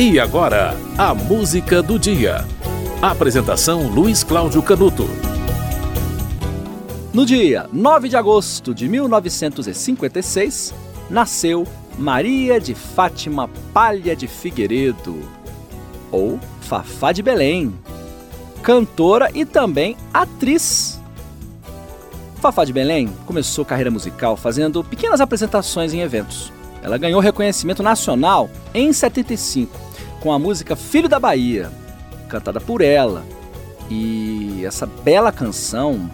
E agora, a música do dia. Apresentação Luiz Cláudio Canuto. No dia 9 de agosto de 1956, nasceu Maria de Fátima Palha de Figueiredo, ou Fafá de Belém, cantora e também atriz. Fafá de Belém começou carreira musical fazendo pequenas apresentações em eventos. Ela ganhou reconhecimento nacional em 75 com a música Filho da Bahia, cantada por ela. E essa bela canção,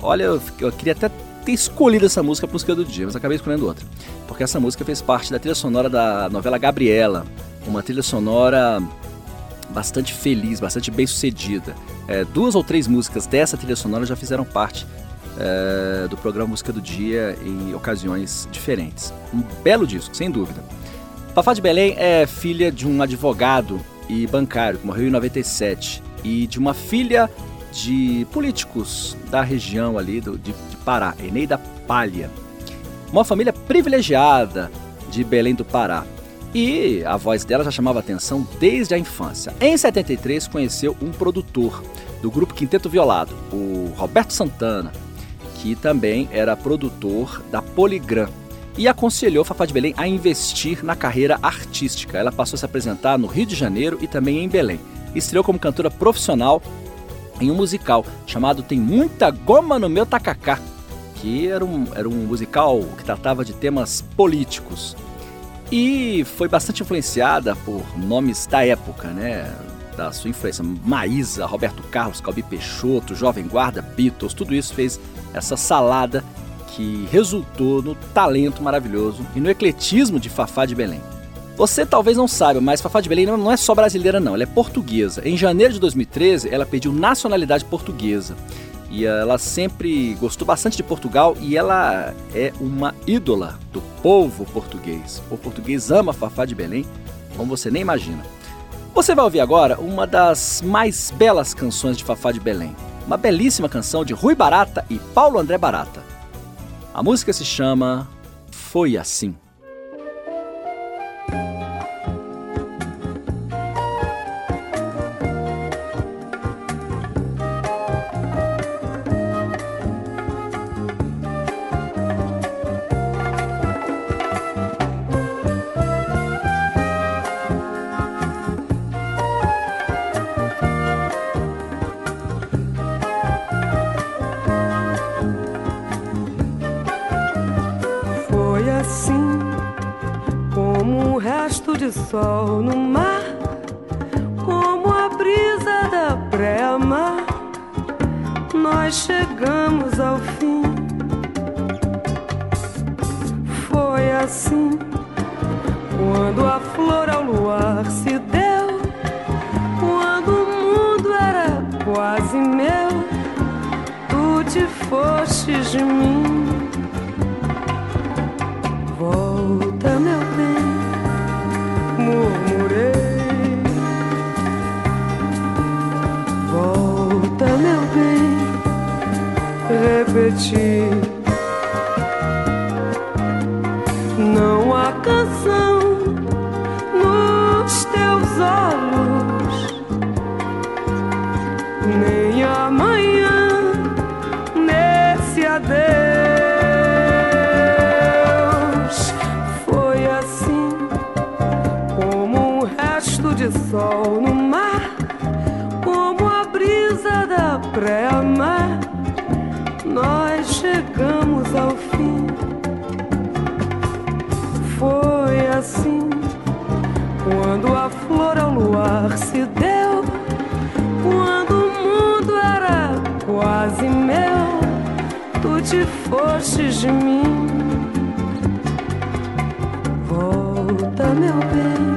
olha, eu, eu queria até ter escolhido essa música para música do dia, mas acabei escolhendo outra. Porque essa música fez parte da trilha sonora da novela Gabriela, uma trilha sonora bastante feliz, bastante bem sucedida. É, duas ou três músicas dessa trilha sonora já fizeram parte é, do programa Música do Dia em ocasiões diferentes. Um belo disco, sem dúvida. Fafá de Belém é filha de um advogado e bancário que morreu em 97 e de uma filha de políticos da região ali do, de, de Pará, Eneida Palha. Uma família privilegiada de Belém do Pará. E a voz dela já chamava atenção desde a infância. Em 73 conheceu um produtor do grupo Quinteto Violado, o Roberto Santana, que também era produtor da Poligram, e aconselhou Fafá de Belém a investir na carreira artística. Ela passou a se apresentar no Rio de Janeiro e também em Belém. Estreou como cantora profissional em um musical chamado Tem Muita Goma no Meu Tacacá, que era um, era um musical que tratava de temas políticos. E foi bastante influenciada por nomes da época, né? Da sua influência. Maísa, Roberto Carlos, Calbi Peixoto, Jovem Guarda, Beatles, tudo isso fez essa salada que resultou no talento maravilhoso e no ecletismo de Fafá de Belém. Você talvez não saiba, mas Fafá de Belém não é só brasileira não, ela é portuguesa. Em janeiro de 2013, ela pediu nacionalidade portuguesa. E ela sempre gostou bastante de Portugal e ela é uma ídola do povo português. O português ama Fafá de Belém, como você nem imagina. Você vai ouvir agora uma das mais belas canções de Fafá de Belém. Uma belíssima canção de Rui Barata e Paulo André Barata. A música se chama Foi Assim. Como um resto de sol no mar, como a brisa da pré-mar, nós chegamos ao fim. Foi assim, quando a flor ao luar se deu, quando o mundo era quase meu, tu te fostes de mim. Repetir. Não há canção nos teus olhos, nem amanhã nesse adeus. Foi assim como um resto de sol no mar, da pré-mar nós chegamos ao fim. Foi assim, quando a flor ao luar se deu, quando o mundo era quase meu, tu te fostes de mim. Volta, meu bem,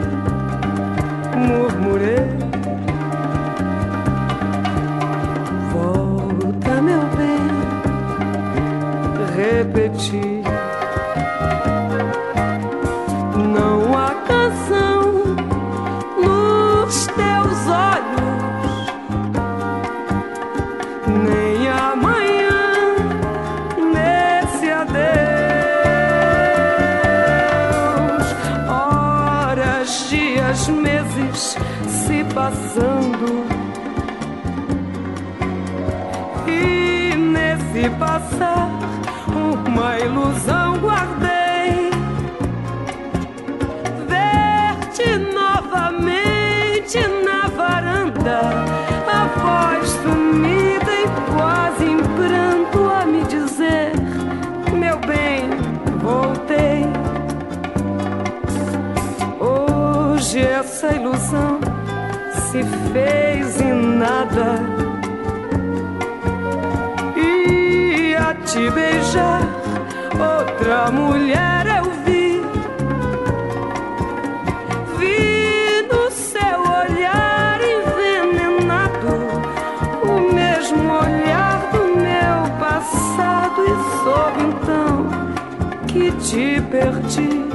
Não há canção nos teus olhos, nem amanhã nesse adeus. Horas dias, meses se passando. E nesse passar, uma ilusão guardei. Ver-te novamente na varanda, a voz sumida e quase em pranto a me dizer: Meu bem, voltei. Hoje essa ilusão se fez em nada. Te beijar, outra mulher eu vi. Vi no seu olhar envenenado o mesmo olhar do meu passado, e soube então que te perdi.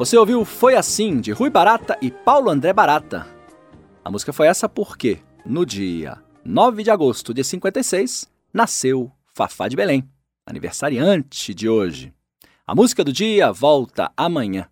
Você ouviu Foi Assim, de Rui Barata e Paulo André Barata. A música foi essa porque, no dia 9 de agosto de 56, nasceu Fafá de Belém, aniversariante de hoje. A música do dia volta amanhã.